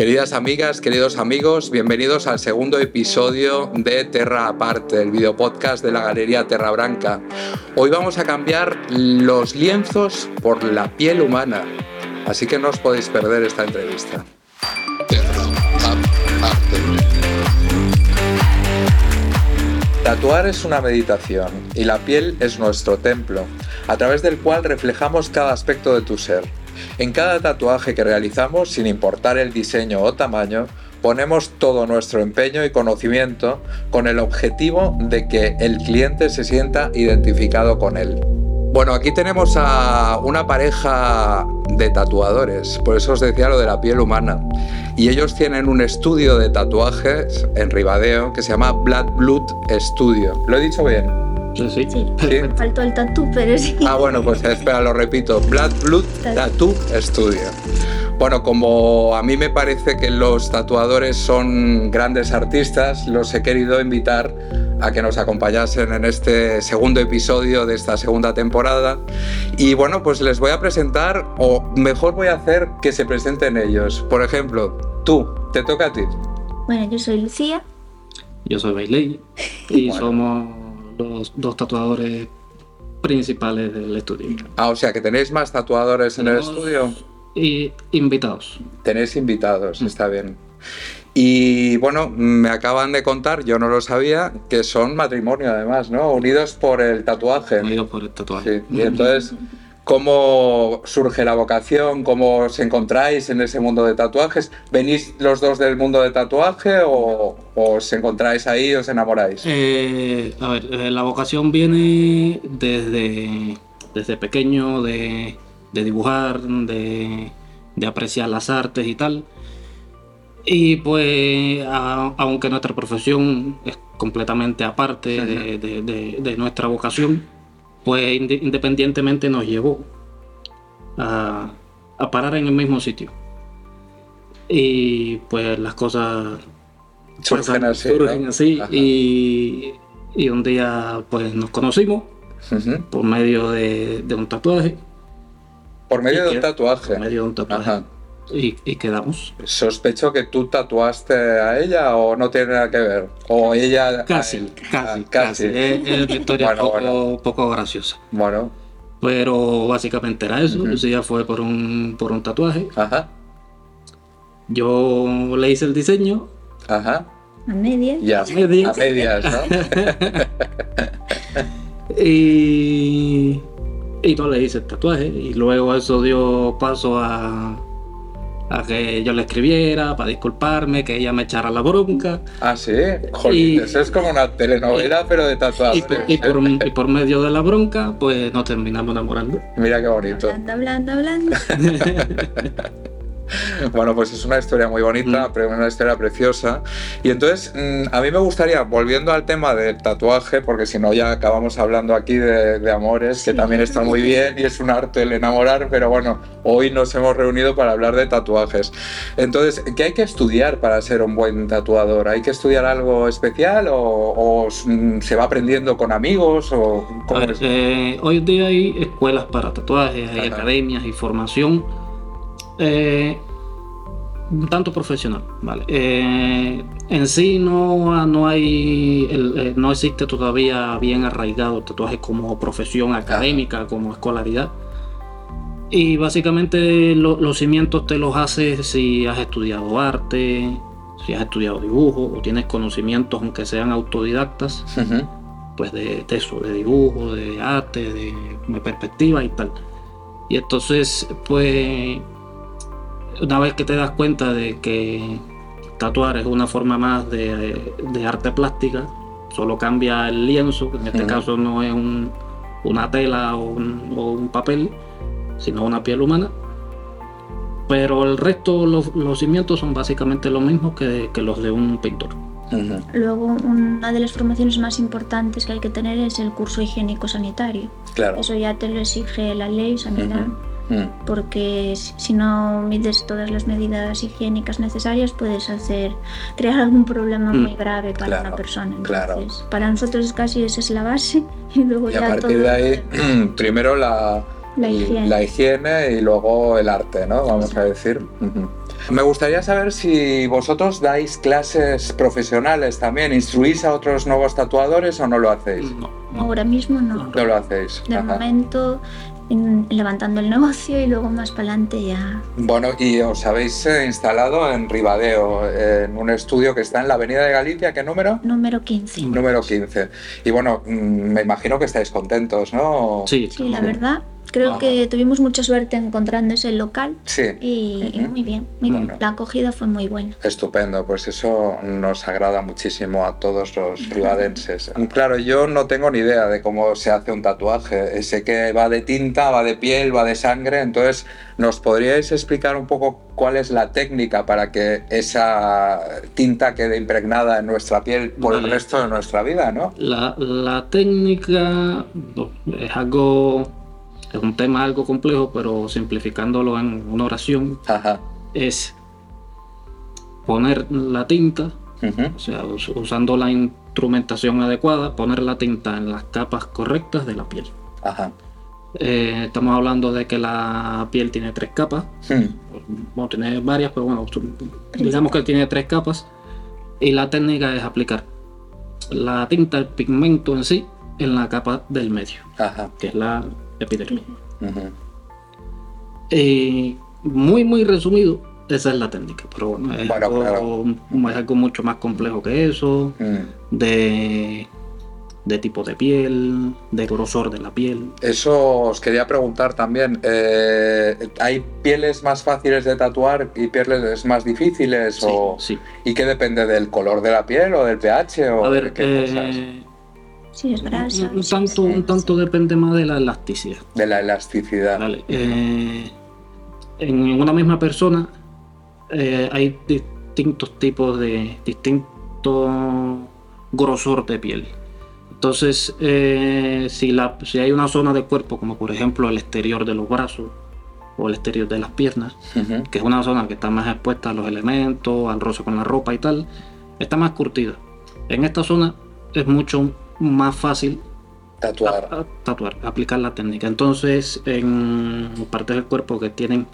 Queridas amigas, queridos amigos, bienvenidos al segundo episodio de Terra Aparte, el videopodcast de la Galería Terra Branca. Hoy vamos a cambiar los lienzos por la piel humana, así que no os podéis perder esta entrevista. Tatuar es una meditación y la piel es nuestro templo, a través del cual reflejamos cada aspecto de tu ser. En cada tatuaje que realizamos, sin importar el diseño o tamaño, ponemos todo nuestro empeño y conocimiento con el objetivo de que el cliente se sienta identificado con él. Bueno, aquí tenemos a una pareja de tatuadores, por eso os decía lo de la piel humana. Y ellos tienen un estudio de tatuajes en Ribadeo que se llama Blood Blood Studio. ¿Lo he dicho bien? Sí, sí. Sí. Me faltó el tatú, pero sí. Ah, bueno, pues espera, lo repito. Blood Blood Tattoo Studio. Bueno, como a mí me parece que los tatuadores son grandes artistas, los he querido invitar a que nos acompañasen en este segundo episodio de esta segunda temporada. Y bueno, pues les voy a presentar, o mejor voy a hacer que se presenten ellos. Por ejemplo, tú, te toca a ti. Bueno, yo soy Lucía. Yo soy Bailey y Bueno. somos los dos tatuadores principales del estudio. Ah, o sea, que tenéis más tatuadores en el estudio. Y invitados. Tenéis invitados, está bien. Y bueno, me acaban de contar, yo no lo sabía, que son matrimonio además, ¿no? Unidos por el tatuaje. Unidos por el tatuaje. Sí, y entonces, ¿cómo surge la vocación? ¿Cómo os encontráis en ese mundo de tatuajes? ¿Venís los dos del mundo de tatuaje o, o os encontráis ahí y os enamoráis? Eh, a ver, eh, la vocación viene desde, desde pequeño de, de dibujar, de, de apreciar las artes y tal. Y pues, a- aunque nuestra profesión es completamente aparte de- de nuestra vocación, pues inde- independientemente nos llevó a, a parar en el mismo sitio. Y pues las cosas Surgen pasan, así. surgen ¿no? así, Ajá. y, y un día pues nos conocimos por medio de, de un tatuaje. Por medio ¿Y de un tatuaje. Por medio de un tatuaje. Ajá. Y, y quedamos. Sospecho que tú tatuaste a ella o no tiene nada que ver. O ella. a Casi, él. casi, Ah, casi. Es, es una historia Bueno, poco, bueno. poco graciosa. Bueno, Pero básicamente era eso. Ujú. Lucía fue por un, por un tatuaje. ajá, Yo le hice el diseño. ajá. A media. Ya, A medias. a medias, ¿no? Y, y no le hice el tatuaje. Y luego eso dio paso a, a que yo le escribiera para disculparme, que ella me echara la bronca. Ah, sí. Jolín, Y- eso es como una telenovela, pero de Y tatuajes. por, y por- y por medio de la bronca, pues nos terminamos enamorando. Mira qué bonito. Hablando, hablando, hablando. Bueno, pues es una historia muy bonita, Mm. pero una historia preciosa. Y entonces, mm, a mí me gustaría, volviendo al tema del tatuaje, porque si no ya acabamos hablando aquí de, de amores, que Sí. también está muy bien y es un arte el enamorar, pero bueno, hoy nos hemos reunido para hablar de tatuajes. Entonces, ¿qué hay que estudiar para ser un buen tatuador? ¿Hay que estudiar algo especial o, o, mm, se va aprendiendo con amigos? O, ver, es? eh, hoy en día hay escuelas para tatuajes, hay Ajá. academias y formación, eh, tanto profesional, ¿vale? Eh, en sí no, no hay, el- eh, no existe todavía bien arraigado el tatuaje como profesión académica, como escolaridad. Y básicamente lo- los cimientos te los haces si has estudiado arte, si has estudiado dibujo o tienes conocimientos aunque sean autodidactas pues de, de eso, de dibujo, de arte, de, de perspectiva y tal. Y entonces, pues, una vez que te das cuenta de que tatuar es una forma más de, de arte plástica, solo cambia el lienzo, que en este caso no es un- una tela o un, o un papel, sino una piel humana. Pero el resto, los, los cimientos son básicamente lo mismo que, que los de un pintor. Luego, una de las formaciones más importantes que hay que tener es el curso higiénico-sanitario. Claro. Eso ya te lo exige la ley sanidad. Mm. Porque si no mides todas las medidas higiénicas necesarias, puedes hacer crear algún problema Mm. muy grave para Claro, una persona. claro. Entonces, para nosotros casi esa es la base y luego Y a ya partir todo de ahí, primero la, la higiene. la higiene y luego el arte, ¿no? Vamos a decir. Me gustaría saber si vosotros dais clases profesionales también, instruís a otros nuevos tatuadores o no lo hacéis. No, no. Ahora mismo no. No lo hacéis. De Ajá. momento en- levantando el negocio y luego más para adelante ya. Bueno, y os habéis eh, instalado en Ribadeo, en un estudio que está en la Avenida de Galicia, ¿qué número? Número 15. Número 15. Y bueno, mm, me imagino que estáis contentos, ¿no? Sí, Sí, la verdad. Creo Ajá. que tuvimos mucha suerte encontrando ese local Sí. y, muy bien, muy bien. Bueno. La acogida fue muy buena. Estupendo, pues eso nos agrada muchísimo a todos los ribadenses. Claro, yo no tengo ni idea de cómo se hace un tatuaje. Sé que va de tinta, va de piel, va de sangre, entonces ¿nos podríais explicar un poco cuál es la técnica para que esa tinta quede impregnada en nuestra piel por el resto de nuestra vida, ¿no? La, la técnica es algo, es un tema algo complejo, pero simplificándolo en una oración, Ajá. es poner la tinta, o sea, us- usando la instrumentación adecuada, poner la tinta en las capas correctas de la piel. Ajá. Eh, estamos hablando de que la piel tiene tres capas, Hmm. bueno, tiene varias, pero bueno, digamos que tiene tres capas y la técnica es aplicar la tinta, el pigmento en sí, en la capa del medio, Ajá. que es la epidermis. Ujú. Y muy, muy resumido, esa es la técnica, pero bueno, es, Bueno, algo, claro. es algo mucho más complejo que eso, Hmm. de, de tipo de piel, de grosor de la piel. Eso os quería preguntar también. eh, ¿Hay pieles más fáciles de tatuar y pieles más difíciles? Sí, o... sí. ¿Y qué depende del color de la piel o del pH? O A de ver, qué cosas? eh, Si es grasa. un, tanto, un tanto depende más de la elasticidad. De la elasticidad. Vale, eh, en una misma persona eh, hay distintos tipos de distinto grosor de piel. Entonces, eh, si, la, si hay una zona de cuerpo, como por ejemplo el exterior de los brazos o el exterior de las piernas, que es una zona que está más expuesta a los elementos, al roce con la ropa y tal, está más curtida. En esta zona es mucho más fácil Tatuar. a- a- tatuar, aplicar la técnica. Entonces, en partes del cuerpo que tienen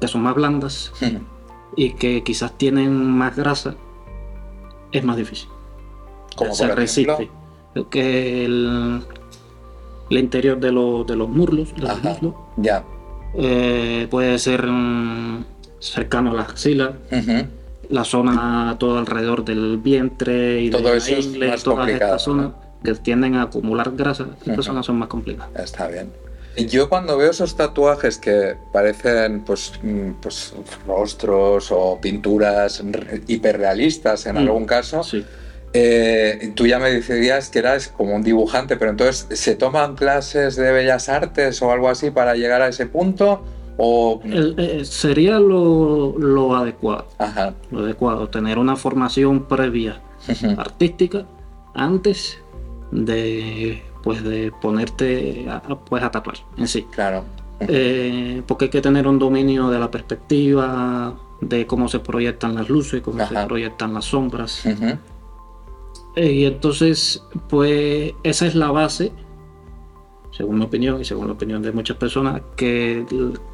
que son más blandas y que quizás tienen más grasa, es más difícil. Como Se por resiste. ejemplo. Que el, el interior de, los- de los muslos, de los Ajá. muslos, Ya. eh, puede ser mm, cercano a la axila. La zona todo alrededor del vientre y Todo de la eso es ingle, más todas complicado, estas zonas que tienden a acumular grasa, estas Ujú. zonas son más complicadas. Está bien. Yo cuando veo esos tatuajes que parecen pues, mm, pues rostros o pinturas hiperrealistas en Mm. algún caso, Sí. eh, tú ya me decías que eras como un dibujante, pero entonces ¿se toman clases de bellas artes o algo así para llegar a ese punto? O... Eh, sería lo, lo adecuado, Ajá. lo adecuado, tener una formación previa artística antes de pues de ponerte a, pues a tatuar en sí. Claro. Eh, porque hay que tener un dominio de la perspectiva, de cómo se proyectan las luces, cómo Ajá. se proyectan las sombras. Eh, y entonces, pues esa es la base, según mi opinión y según la opinión de muchas personas, que,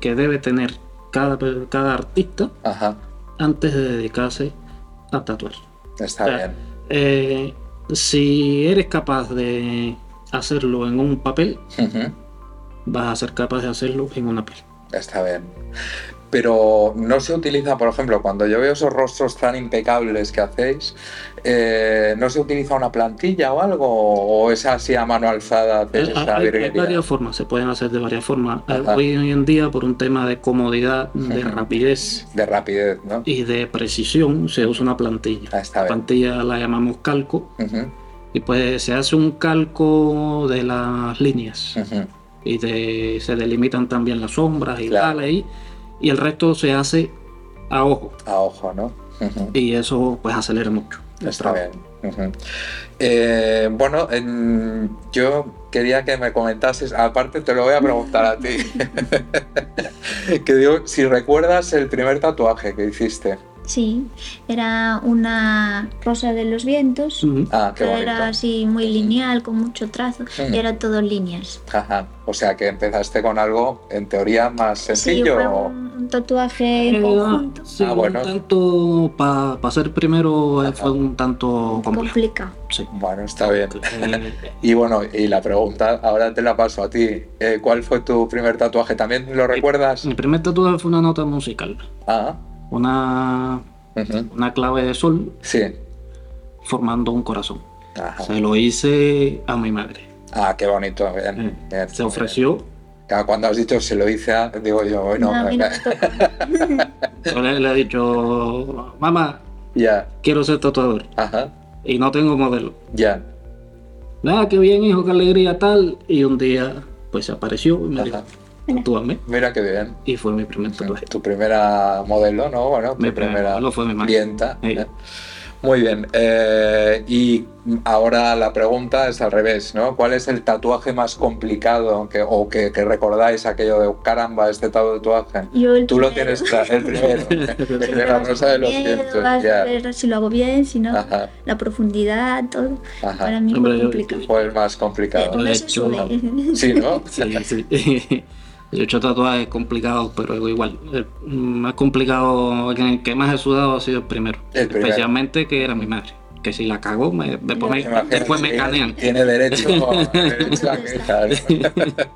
que debe tener cada, cada artista Ajá. antes de dedicarse a tatuar. Está bien. Eh, si eres capaz de hacerlo en un papel, vas a ser capaz de hacerlo en una piel. Está bien. Pero no se utiliza, por ejemplo, cuando yo veo esos rostros tan impecables que hacéis, eh, ¿no se utiliza una plantilla o algo? ¿O es así a mano alzada hay, hay virguería? varias formas, se pueden hacer de varias formas. Ajá. Hoy, en día, por un tema de comodidad, de rapidez De rapidez, ¿no? y de precisión, se usa una plantilla. Ah, está La plantilla la llamamos calco y pues se hace un calco de las líneas y de- se delimitan también las sombras y Claro. tal ahí y el resto se hace a ojo A ojo, ¿no? Y eso pues acelera mucho. Está bien. Eh, bueno, en- yo quería que me comentases, aparte te lo voy a preguntar a ti, que digo, si recuerdas el primer tatuaje que hiciste, Sí, era una rosa de los vientos. Ujú. Ah, qué que bonito. era así muy lineal, con mucho trazo, Mm. y era todo líneas. Ajá. O sea que empezaste con algo en teoría más Sí, sencillo. fue o- un un tatuaje en Eh, conjunto. sí, Ah, bueno. un tanto para ser primero eh, Ajá. fue un tanto complejo. complicado. Sí. Bueno, está bien. Eh, Y bueno, y la pregunta, ahora te la paso a ti. Eh, ¿Cuál fue tu primer tatuaje? ¿También lo recuerdas? mi primer tatuaje fue una nota musical, Ah, una, una clave de sol sí. formando un corazón. Ajá. Se lo hice a mi madre. Ah, qué bonito. Bien, Eh, bien, Se ofreció, Cuando has dicho se lo hice a, digo yo, bueno, No, le, le he dicho, mamá, ya, quiero ser tatuador ajá, y no tengo modelo. ya, Ah, qué bien, hijo, qué alegría tal. Y un día, pues se apareció y me dijo, ajá. Tatúame. Mira qué bien. Y fue mi primer tatuaje. Tu primera modelo, ¿no? Bueno, tu Mi primer primera fue mi madre. clienta. Sí. ¿eh? Muy bien. eh, y ahora la pregunta es al revés, ¿no? ¿Cuál es el tatuaje más complicado que, o que, que recordáis aquello de caramba, este tatuaje? Yo el Tú lo primero. tienes claro, el primero. El de la rosa de los a Ya. ver si lo hago bien, si no, Ajá, la profundidad, todo. ajá. Para mí fue complicado. Fue el más complicado. De no se hecho. Sí, ¿no? Sí, sí. Yo he hecho tatuajes complicados, pero igual. El más complicado, en el que más he sudado ha sido el primero. El primero. Especialmente que era mi madre. Que si la cagó, me, después, me, Imagínate, después me tiene- canean. Tiene derecho, derecho a quejar.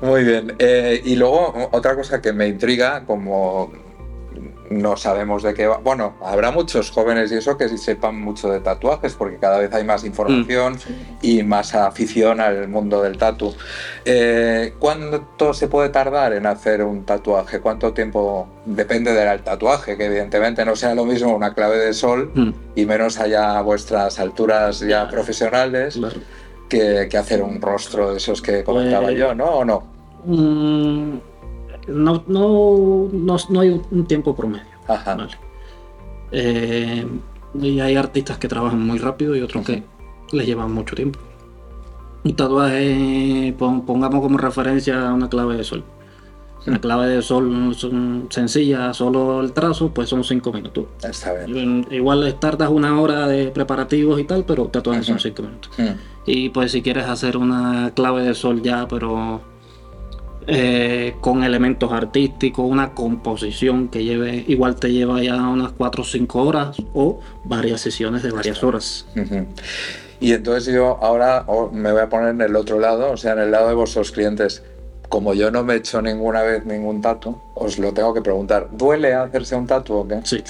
Muy bien. Eh, y luego, otra cosa que me intriga, como no sabemos de qué va. Bueno, habrá muchos jóvenes y eso que sí sepan mucho de tatuajes, porque cada vez hay más información y más afición al mundo del tatu. Eh, ¿Cuánto se puede tardar en hacer un tatuaje? ¿Cuánto tiempo? Depende del tatuaje, que evidentemente no sea lo mismo una clave de sol Mm, y menos allá a vuestras alturas ya profesionales claro. que, que hacer un rostro de esos que comentaba Pues- yo, ¿no? ¿O no? Mm, no, no, no, no hay un- tiempo promedio. Ajá. Vale. Eh, y hay artistas que trabajan muy rápido y otros que les llevan mucho tiempo. Un tatuaje, pon- pongamos como referencia una clave de sol. Una clave de sol son sencilla, solo el trazo, pues son 5 minutos. Está bien. Igual tardas una hora de preparativos y tal, pero tatuajes son. 5 minutos. Mm, Y pues si quieres hacer una clave de sol ya, pero eh, con elementos artísticos, una composición que lleve, igual te lleva ya unas 4 o 5 horas o varias sesiones de varias horas. Y entonces yo ahora me voy a poner en el otro lado, o sea, en el lado de vuestros clientes. Como yo no me he hecho ninguna vez ningún tatu, os lo tengo que preguntar. ¿Duele hacerse un tatu o qué? Sí,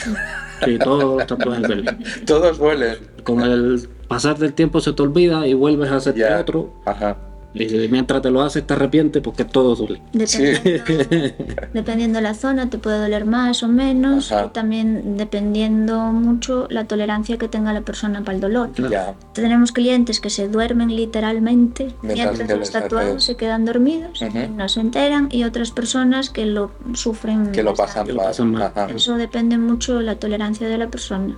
sí todos los tatuajes duelen. Todos duelen. Con el pasar del tiempo se te olvida y vuelves a hacerte otro. Ajá. Y mientras te lo haces te arrepientes porque todo duele. Dependiendo, dependiendo la zona, te puede doler más o menos. Ajá. Y también dependiendo mucho la tolerancia que tenga la persona para el dolor. Ya. Tenemos clientes que se duermen literalmente Mientras los tatuados se quedan dormidos y no se enteran. Y otras personas que lo sufren. Que lo pasan mal. Eso depende mucho de la tolerancia de la persona.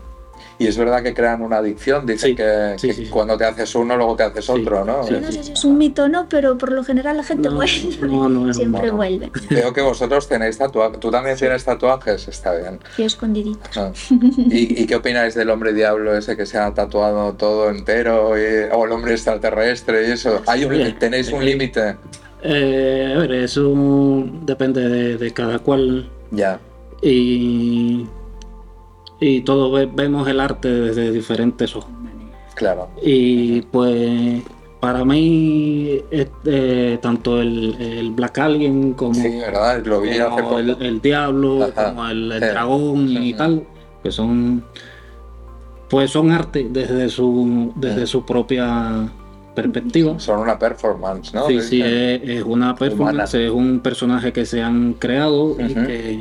Y es verdad que crean una adicción. Dicen Sí, que, sí, que sí, sí. cuando te haces uno, luego te haces Sí, otro, ¿no? sí, no sé si es un mito o no, pero por lo general la gente No, vuelve. no, no es Siempre mono. vuelve. Veo que vosotros tenéis tatuajes. ¿Tú también tienes tatuajes? Está bien. Y escondidito. Ah. ¿Y, y qué opináis del hombre diablo ese que se ha tatuado todo entero? y- o el hombre extraterrestre y eso. ¿Hay un, Bien. ¿Tenéis un límite? Eh, a ver, eso depende de, de cada cual Ya. y, y todos ve- vemos el arte desde diferentes ojos. Claro. Y pues para mí es, eh, tanto el, el Black Alien como, Sí, ¿verdad? Lo vi hace como poco. el, el Diablo, Ajá. como el, el Sí. dragón y tal, que son pues son arte desde su desde su propia perspectiva. Son una performance, ¿no? Sí, sí, es, es una performance, es un personaje que se han creado y, que,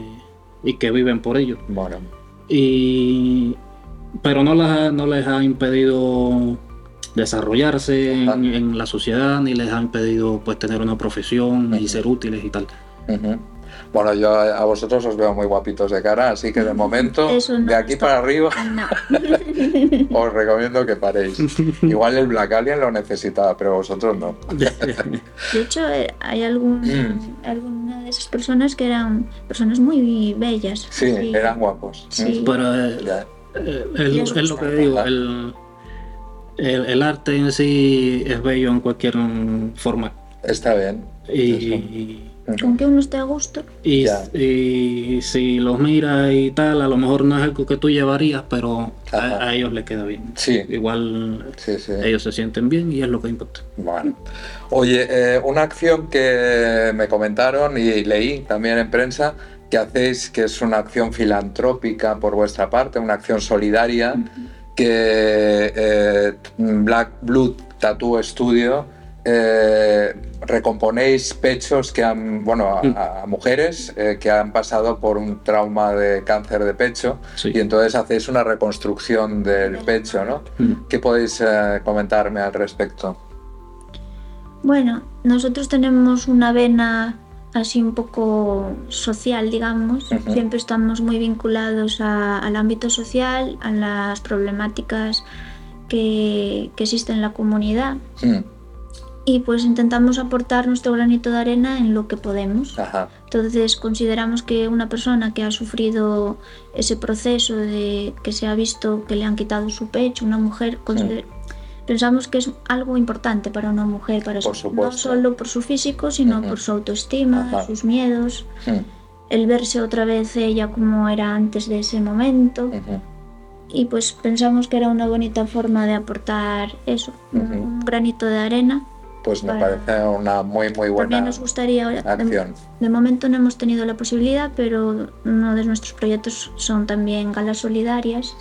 y que viven por ello. Bueno. Y, pero no, las ha- no les ha impedido desarrollarse en, la sociedad, ni les ha impedido pues tener una profesión y ser útiles y tal. Bueno, yo a vosotros os veo muy guapitos de cara, así que de momento, no de aquí está- para arriba, No. os recomiendo que paréis. Igual el Black Alien lo necesitaba, pero vosotros no. De hecho, eh, hay algún, Mm. alguna de esas personas que eran personas muy bellas. Sí, así. eran guapos. Sí. Pero eh, Ya. eh, es, Les es lo que digo, el, el, el arte en sí es bello en cualquier mm, forma. Está bien. Y, Con que uno esté a gusto. y, y si los miras y tal, a lo mejor no es algo que tú llevarías, pero a, a ellos les queda bien. Sí, Igual sí, sí. ellos se sienten bien y es lo que importa. Bueno. Oye, eh, una acción que me comentaron y leí también en prensa que hacéis, que es una acción filantrópica por vuestra parte, una acción solidaria, que eh, Black Blood Tattoo Studio eh, recomponéis pechos que han, bueno, a, Mm. a mujeres eh, que han pasado por un trauma de cáncer de pecho Sí. y entonces hacéis una reconstrucción del pecho, ¿no? Mm. ¿Qué podéis eh, comentarme al respecto? Bueno, nosotros tenemos una vena así un poco social, digamos. Siempre estamos muy vinculados a- al ámbito social, a las problemáticas que, que existen en la comunidad. Mm, Y pues intentamos aportar nuestro granito de arena en lo que podemos. Ajá. Entonces consideramos que una persona que ha sufrido ese proceso de que se ha visto que le han quitado su pecho, una mujer, consider- pensamos que es algo importante para una mujer, para Por su- no solo por su físico, sino por su autoestima, Ajá. sus miedos, el verse otra vez ella como era antes de ese momento. Y pues pensamos que era una bonita forma de aportar eso, un granito de arena. Pues me parece una muy, muy buena También nos gustaría, de, acción. de momento no hemos tenido la posibilidad, pero uno de nuestros proyectos son también galas solidarias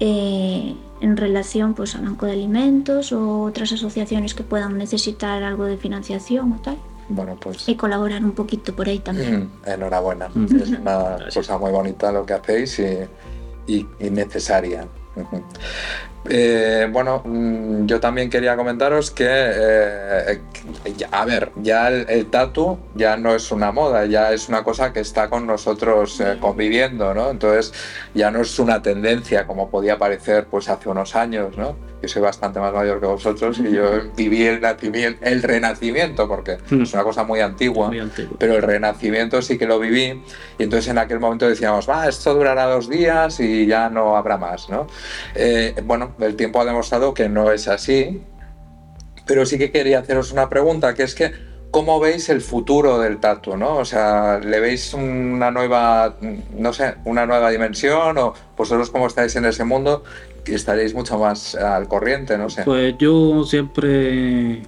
eh, en relación pues, al Banco de Alimentos o otras asociaciones que puedan necesitar algo de financiación o tal. Bueno, pues Y colaborar un poquito por ahí también. mm, enhorabuena. Mm. Es una cosa muy bonita lo que hacéis y, y- y necesaria. Eh, bueno, mm, yo también quería comentaros que, eh, ya- a ver, ya el, el tatu ya no es una moda, ya es una cosa que está con nosotros eh, conviviendo, ¿no? Entonces ya no es una tendencia como podía parecer pues hace unos años, ¿no? Yo soy bastante más mayor que vosotros y yo viví el nacimiento, el renacimiento, porque Mm. es una cosa muy antigua Muy pero el renacimiento sí que lo viví y entonces en aquel momento decíamos, va, esto durará dos días y ya no habrá más, ¿no? Eh, bueno, el tiempo ha demostrado que no es así, pero sí que quería haceros una pregunta, que es que, ¿cómo veis el futuro del tatu, no? O sea, ¿le veis una nueva, no sé, una nueva dimensión o vosotros como estáis en ese mundo estaréis mucho más al corriente, no sé? Pues yo siempre,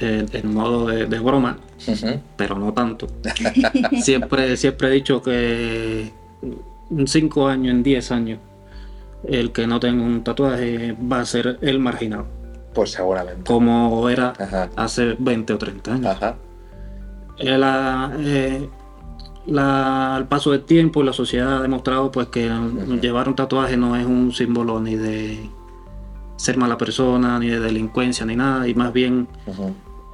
eh, en modo de, de broma, pero no tanto, siempre, siempre he dicho que en 5 años, en 10 años, el que no tenga un tatuaje va a ser el marginado, Pues seguramente. como era Ajá, hace 20 o 30 años. ajá, Eh, la- eh, la- al paso del tiempo la sociedad ha demostrado pues que llevar un tatuaje no es un símbolo ni de ser mala persona, ni de delincuencia, ni nada, y más bien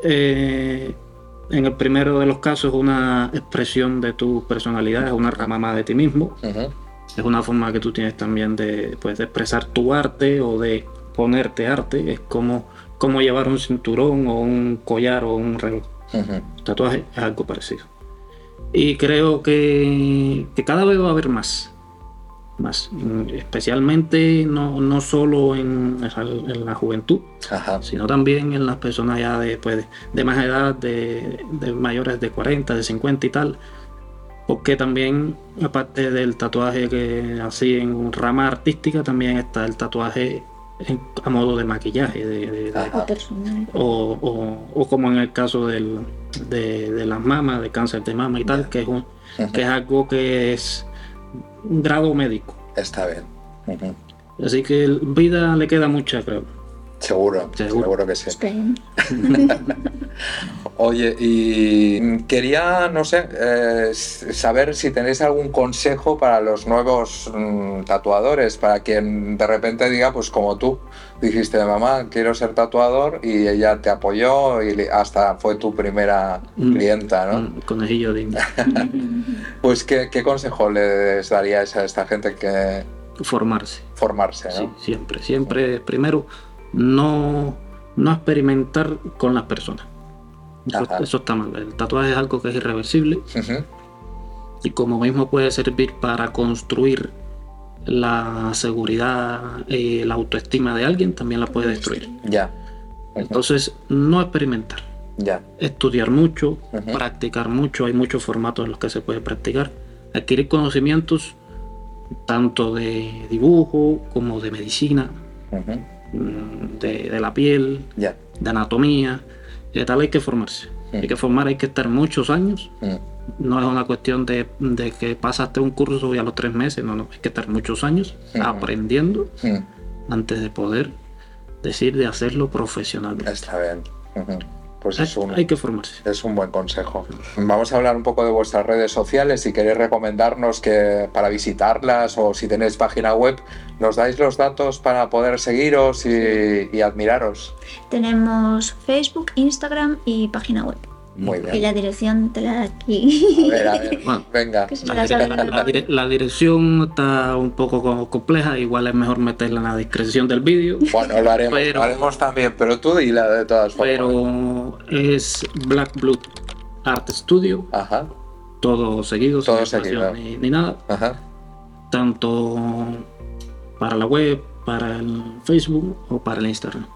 eh, en el primero de los casos es una expresión de tu personalidad, es una rama más de ti mismo, es una forma que tú tienes también de, pues, de expresar tu arte o de ponerte arte, es como, como llevar un cinturón o un collar o un reloj. Tatuaje es algo parecido. Y creo que, que cada vez va a haber más. Más. Especialmente no, no solo en, en la juventud, Ajá. sino también en las personas ya de, pues, de, de más edad, de, de mayores de 40, de 50 y tal. Porque también, aparte del tatuaje que así en rama artística, también está el tatuaje en- a modo de maquillaje, de- de- de, Ajá. O o, o- como en el caso del, de, de las mamas, de cáncer de mama y tal, que es, un- que es algo que es un grado médico. Está bien. Así que vida le queda mucha, creo. Seguro, Seguro. seguro, que sí. Oye, y quería, no sé, eh, saber si tenéis algún consejo para los nuevos mm, tatuadores, para quien de repente diga, pues como tú, dijiste, mamá, quiero ser tatuador y ella te apoyó y hasta fue tu primera Mm. clienta, ¿no? Un conejillo de. Pues, ¿qué, qué consejo les daríais a esta gente que Formarse. formarse, Sí, ¿no? siempre. Siempre, primero, no, no experimentar con las personas. Eso, está mal. El tatuaje es algo que es irreversible y como mismo puede servir para construir la seguridad y la autoestima de alguien, también la puede destruir. Ya. Entonces, no experimentar. Ya. Estudiar mucho, practicar mucho, hay muchos formatos en los que se puede practicar. Adquirir conocimientos tanto de dibujo como de medicina, de, de la piel, Ya. de anatomía. De tal hay que formarse. Mm. Hay que formar, hay que estar muchos años. Mm, No es una cuestión de, de que pasaste un curso y a los tres meses, no, no, hay que estar muchos años Ujú. aprendiendo mm. antes de poder decir de hacerlo profesionalmente. Está bien. Pues es un, hay que formarse. es un buen consejo. Vamos a hablar un poco de vuestras redes sociales. Si queréis recomendarnos que para visitarlas o si tenéis página web, nos dais los datos para poder seguiros y, y admiraros. Tenemos Facebook, Instagram y página web. Muy Y bien. la dirección te la da aquí. A ver, a ver. Bueno. Venga. Que se La, la dire- la- la dire- la dirección está un poco co- compleja, igual es mejor meterla en la descripción del vídeo, Bueno, lo haremos, Pero- lo haremos también, pero tú dila de todas formas. pero es Black Blood Art Studio, Ajá, todo seguido, sin Todo espacio seguido. Ni, ni nada, ajá. tanto para la web, para el Facebook o para el Instagram.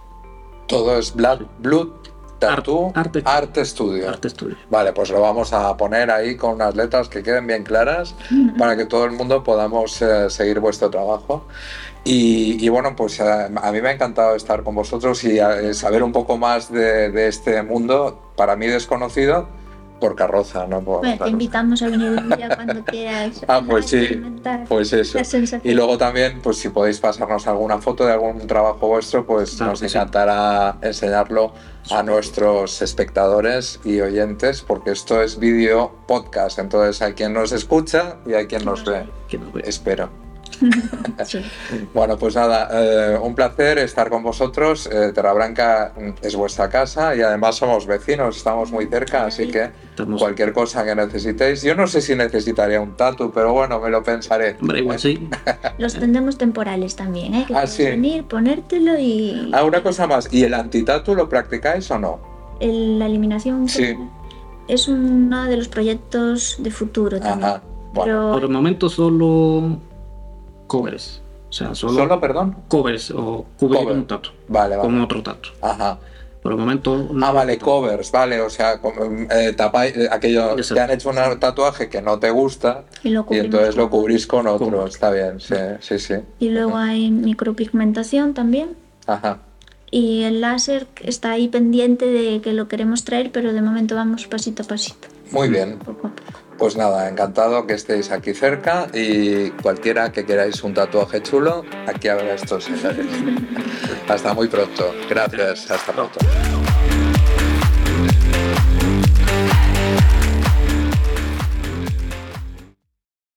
Todo es Black Blood Tattoo Arte- Arte Studio. Art Studio. Vale, pues lo vamos a poner ahí con unas letras que queden bien claras para que todo el mundo podamos eh, seguir vuestro trabajo. Y, y bueno, pues eh, a mí me ha encantado estar con vosotros y eh, saber un poco más de, de este mundo, para mí desconocido, por carroza, no por Bueno, te invitamos a venir un día cuando quieras. Ah, pues a sí, experimentar Pues eso. la sensación. Y luego también, pues si podéis pasarnos alguna foto de algún trabajo vuestro, pues Claro nos sí. encantará enseñarlo a nuestros espectadores y oyentes, porque esto es vídeo podcast, entonces hay quien nos escucha y hay quien nos ve, Que nos ve. espero. Sí. Bueno, pues nada, eh, un placer estar con vosotros. Eh, Terrabranca mm, es vuestra casa y además somos vecinos, estamos muy cerca, así que Estamos- cualquier cosa que necesitéis. Yo no sé si necesitaría un tatu, pero bueno, me lo pensaré. Hombre, igual sí. Los tendemos temporales también, ¿eh? Que Ah, sí. venir, ponértelo y Ah, una cosa más, ¿y el antitatu lo practicáis o no? el- la eliminación Sí. es uno de los proyectos de futuro también. Ajá. Bueno, Por el Pero momento solo covers. O sea, solo, ¿Solo, perdón? covers o cubrir Cover. un tatu Vale, con vale. otro tatu. Ajá. Por el momento no. Ah, vale, covers, vale, o sea, eh, tapáis, eh, aquello, te han hecho un tatuaje que no te gusta y lo y cubrimos entonces lo con- cubrís con otro, Con- está bien, sí, sí, sí. Y luego hay micropigmentación también. Ajá. Y el láser está ahí pendiente de que lo queremos traer, pero de momento vamos pasito a pasito, Muy bien, pues nada, encantado que estéis aquí cerca y cualquiera que queráis un tatuaje chulo, aquí habrá estos señores. hasta muy pronto, gracias, hasta pronto.